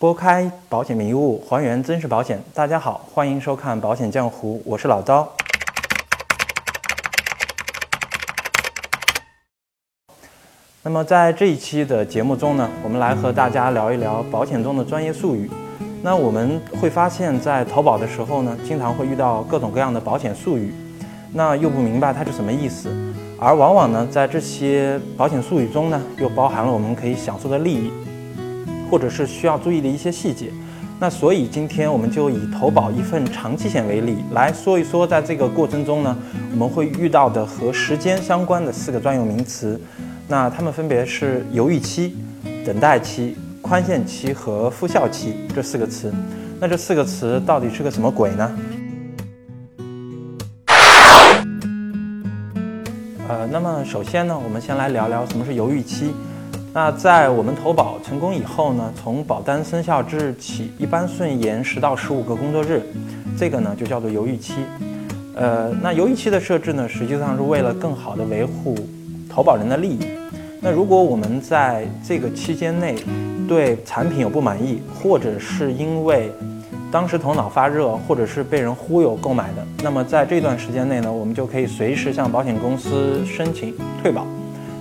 拨开保险迷雾，还原真实保险。大家好，欢迎收看《保险江湖》，我是老刀。那么在这一期的节目中呢，我们来和大家聊一聊保险中的专业术语。那我们会发现，在投保的时候呢，经常会遇到各种各样的保险术语，那又不明白它是什么意思。而往往呢，在这些保险术语中呢，又包含了我们可以享受的利益。或者是需要注意的一些细节，那所以今天我们就以投保一份长期险为例来说一说，在这个过程中呢，我们会遇到的和时间相关的四个专有名词，那它们分别是犹豫期、等待期、宽限期和复效期这四个词。那这四个词到底是个什么鬼呢？呃，那么首先呢，我们先来聊聊什么是犹豫期。那在我们投保成功以后呢，从保单生效之日起，一般顺延十到十五个工作日，这个呢就叫做犹豫期。呃，那犹豫期的设置呢，实际上是为了更好的维护投保人的利益。那如果我们在这个期间内对产品有不满意，或者是因为当时头脑发热，或者是被人忽悠购买的，那么在这段时间内呢，我们就可以随时向保险公司申请退保。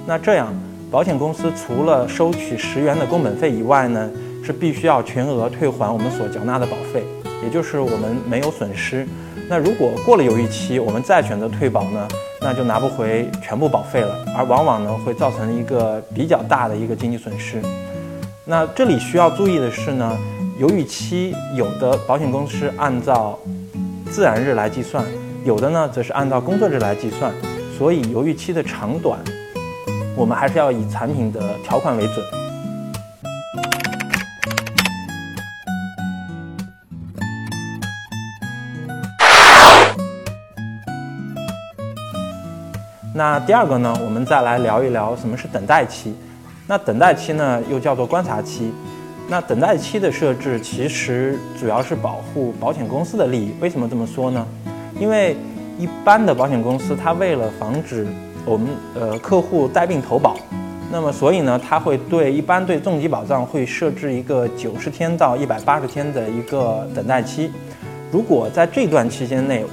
那这样。保险公司除了收取十元的工本费以外呢，是必须要全额退还我们所缴纳的保费，也就是我们没有损失。那如果过了犹豫期，我们再选择退保呢，那就拿不回全部保费了，而往往呢会造成一个比较大的一个经济损失。那这里需要注意的是呢，犹豫期有的保险公司按照自然日来计算，有的呢则是按照工作日来计算，所以犹豫期的长短。我们还是要以产品的条款为准。那第二个呢，我们再来聊一聊什么是等待期。那等待期呢，又叫做观察期。那等待期的设置其实主要是保护保险公司的利益。为什么这么说呢？因为一般的保险公司，它为了防止我们呃客户带病投保，那么所以呢，他会对一般对重疾保障会设置一个九十天到一百八十天的一个等待期。如果在这段期间内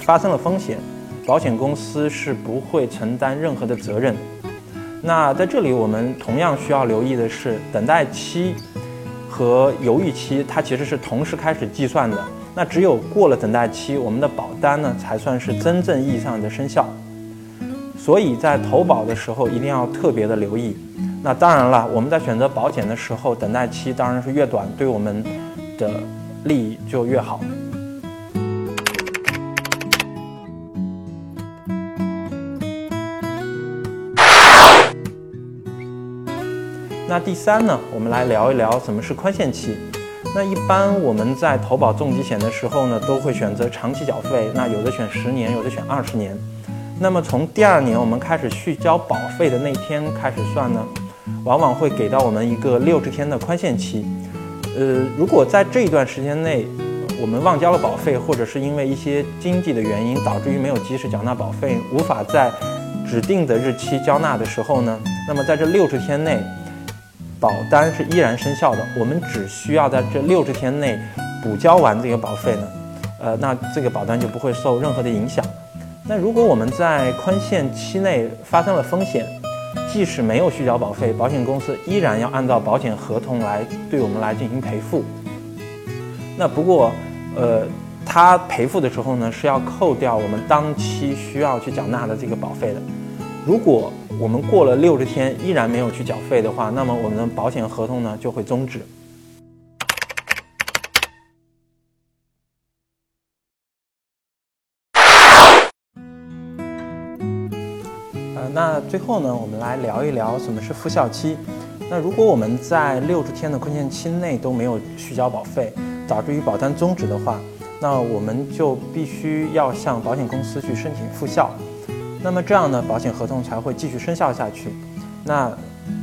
发生了风险，保险公司是不会承担任何的责任。那在这里我们同样需要留意的是，等待期和犹豫期它其实是同时开始计算的。那只有过了等待期，我们的保单呢才算是真正意义上的生效。所以在投保的时候一定要特别的留意。那当然了，我们在选择保险的时候，等待期当然是越短，对我们的利益就越好。那第三呢，我们来聊一聊什么是宽限期。那一般我们在投保重疾险的时候呢，都会选择长期缴费。那有的选十年，有的选二十年。那么从第二年我们开始续交保费的那天开始算呢，往往会给到我们一个六十天的宽限期。呃，如果在这一段时间内我们忘交了保费，或者是因为一些经济的原因导致于没有及时缴纳保费，无法在指定的日期交纳的时候呢，那么在这六十天内，保单是依然生效的。我们只需要在这六十天内补交完这个保费呢，呃，那这个保单就不会受任何的影响。那如果我们在宽限期内发生了风险，即使没有续交保费，保险公司依然要按照保险合同来对我们来进行赔付。那不过，呃，他赔付的时候呢，是要扣掉我们当期需要去缴纳的这个保费的。如果我们过了六十天依然没有去缴费的话，那么我们的保险合同呢就会终止。呃那最后呢，我们来聊一聊什么是复效期。那如果我们在六十天的宽限期内都没有续交保费，导致于保单终止的话，那我们就必须要向保险公司去申请复效。那么这样呢，保险合同才会继续生效下去。那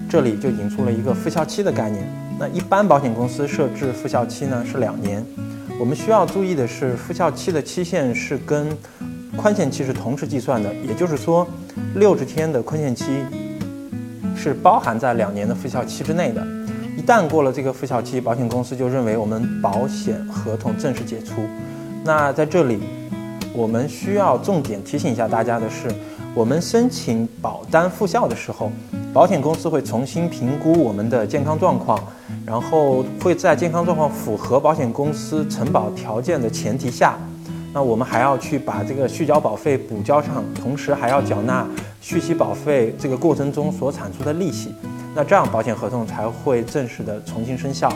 这里就引出了一个复效期的概念。那一般保险公司设置复效期呢是两年。我们需要注意的是，复效期的期限是跟宽限期是同时计算的，也就是说。六十天的宽限期是包含在两年的复效期之内的。一旦过了这个复效期，保险公司就认为我们保险合同正式解除。那在这里，我们需要重点提醒一下大家的是，我们申请保单复效的时候，保险公司会重新评估我们的健康状况，然后会在健康状况符合保险公司承保条件的前提下。那我们还要去把这个续交保费补交上，同时还要缴纳续期保费这个过程中所产出的利息，那这样保险合同才会正式的重新生效。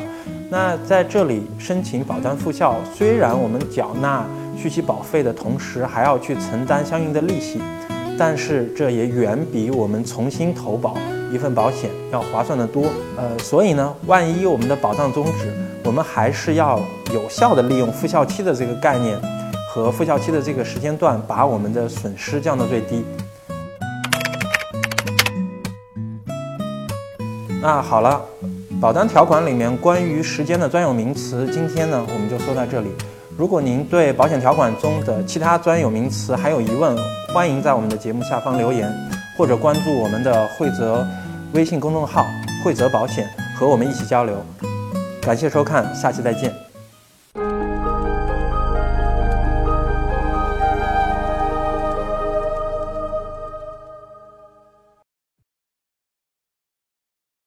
那在这里申请保单复效，虽然我们缴纳续期保费的同时还要去承担相应的利息，但是这也远比我们重新投保一份保险要划算得多。呃，所以呢，万一我们的保障终止，我们还是要有效的利用复效期的这个概念。和复效期的这个时间段，把我们的损失降到最低。那好了，保单条款里面关于时间的专有名词，今天呢我们就说到这里。如果您对保险条款中的其他专有名词还有疑问，欢迎在我们的节目下方留言，或者关注我们的惠泽微信公众号“惠泽保险”，和我们一起交流。感谢收看，下期再见。